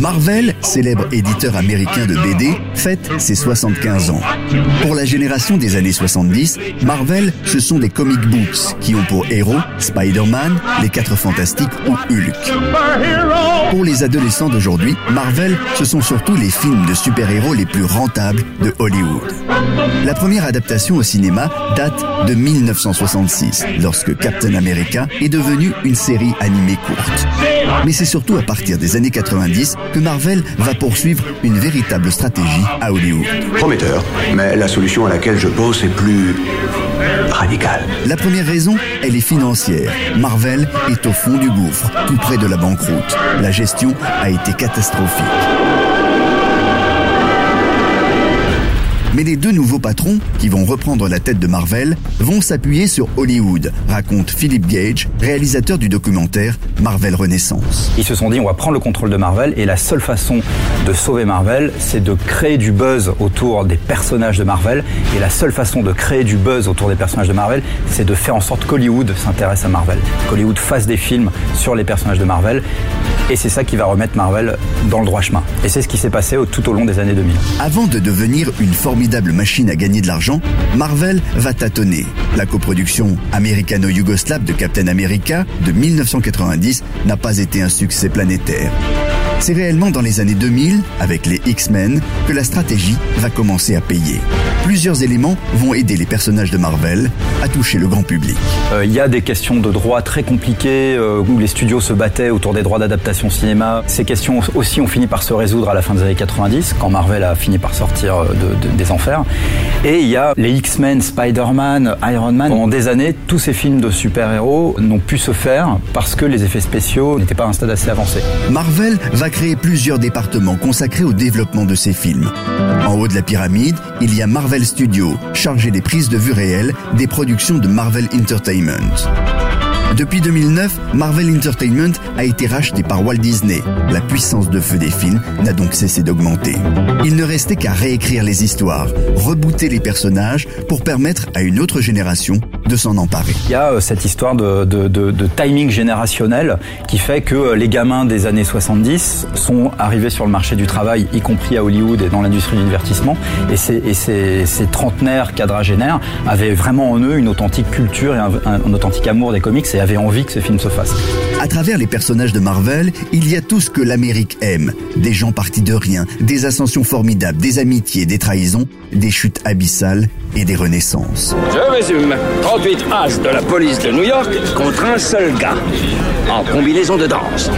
Marvel, célèbre éditeur américain de BD, fête ses 75 ans. Pour la génération des années 70, Marvel, ce sont des comic books qui ont pour héros Spider-Man, les Quatre Fantastiques ou Hulk. Pour les adolescents d'aujourd'hui, Marvel, ce sont surtout les films de super-héros les plus rentables de Hollywood. La première adaptation au cinéma date de 1966, lorsque Captain America est devenu une série animée courte. Mais c'est surtout à partir des années 90 que Marvel va poursuivre une véritable stratégie à Hollywood. Prometteur, mais la solution à laquelle je pense est plus radicale. La première raison, elle est financière. Marvel est au fond du gouffre, tout près de la banqueroute. La gestion a été catastrophique. Mais les deux nouveaux patrons, qui vont reprendre la tête de Marvel, vont s'appuyer sur Hollywood, raconte Philip Gage, réalisateur du documentaire Marvel Renaissance. Ils se sont dit on va prendre le contrôle de Marvel et la seule façon de sauver Marvel, c'est de créer du buzz autour des personnages de Marvel. Et la seule façon de créer du buzz autour des personnages de Marvel, c'est de faire en sorte qu'Hollywood s'intéresse à Marvel, qu'Hollywood fasse des films sur les personnages de Marvel. Et c'est ça qui va remettre Marvel dans le droit chemin. Et c'est ce qui s'est passé tout au long des années 2000. Avant de devenir une formidable machine à gagner de l'argent, Marvel va tâtonner. La coproduction américano-yougoslave de Captain America de 1990 n'a pas été un succès planétaire. C'est réellement dans les années 2000, avec les X-Men, que la stratégie va commencer à payer. Plusieurs éléments vont aider les personnages de Marvel à toucher le grand public. Euh, Il y a des questions de droit très compliquées euh, où les studios se battaient autour des droits d'adaptation cinéma. Ces questions aussi ont fini par se résoudre à la fin des années 90 quand Marvel a fini par sortir euh, de- de- des enfers. Et il y a les X-Men, Spider-Man, Iron Man. Pendant des années, tous ces films de super-héros n'ont pu se faire parce que les effets spéciaux n'étaient pas à un stade assez avancé. Marvel va créer plusieurs départements consacrés au développement de ses films. En haut de la pyramide, il y a Marvel Studios, chargé des prises de vue réelles des productions de Marvel Entertainment. Depuis 2009, Marvel Entertainment a été racheté par Walt Disney. La puissance de feu des films n'a donc cessé d'augmenter. Il ne restait qu'à réécrire les histoires, rebooter les personnages pour permettre à une autre génération de s'en emparer. Il y a euh, cette histoire de, de- de- de timing générationnel qui fait que euh, les gamins des années 70 sont arrivés sur le marché du travail, y compris à Hollywood et dans l'industrie du divertissement. Et ces, et ces, ces trentenaires, quadragénaires avaient vraiment en eux une authentique culture et un, un- un authentique amour des comics et avaient envie que ces films se fassent. À travers les personnages de Marvel, il y a tout ce que l'Amérique aime. Des gens partis de rien, des ascensions formidables, des amitiés, des trahisons, des chutes abyssales et des renaissances. Je résume. 38 as de la police de New York contre un seul gars. En combinaison de danse.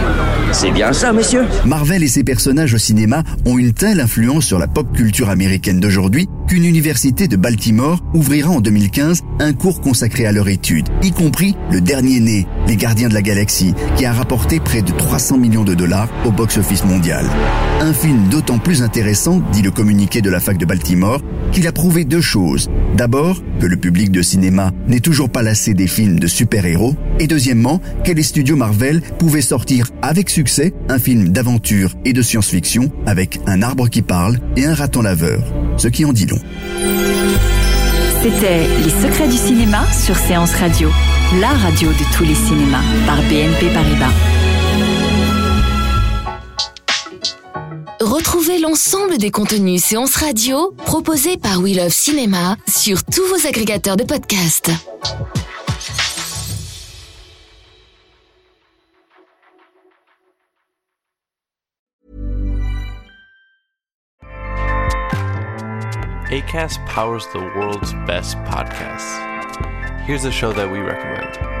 C'est bien ça, messieurs? Marvel et ses personnages au cinéma ont une telle influence sur la pop culture américaine d'aujourd'hui qu'une université de Baltimore ouvrira en 2015 un cours consacré à leur étude, y compris le dernier né, Les Gardiens de la Galaxie, qui a rapporté près de 300 millions de dollars au box-office mondial. Un film d'autant plus intéressant, dit le communiqué de la fac de Baltimore, qu'il a prouvé deux choses. D'abord, que le public de cinéma n'est toujours pas lassé des films de super-héros, et deuxièmement, que les studios Marvel pouvaient sortir avec succès un film d'aventure et de science-fiction avec un arbre qui parle et un raton laveur, ce qui en dit long. C'était Les secrets du cinéma sur Séance Radio, la radio de tous les cinémas par BNP Paribas. Retrouvez l'ensemble des contenus séances radio proposés par We Love Cinéma sur tous vos agrégateurs de podcasts. ACAST powers the world's best podcasts. Here's a show that we recommend.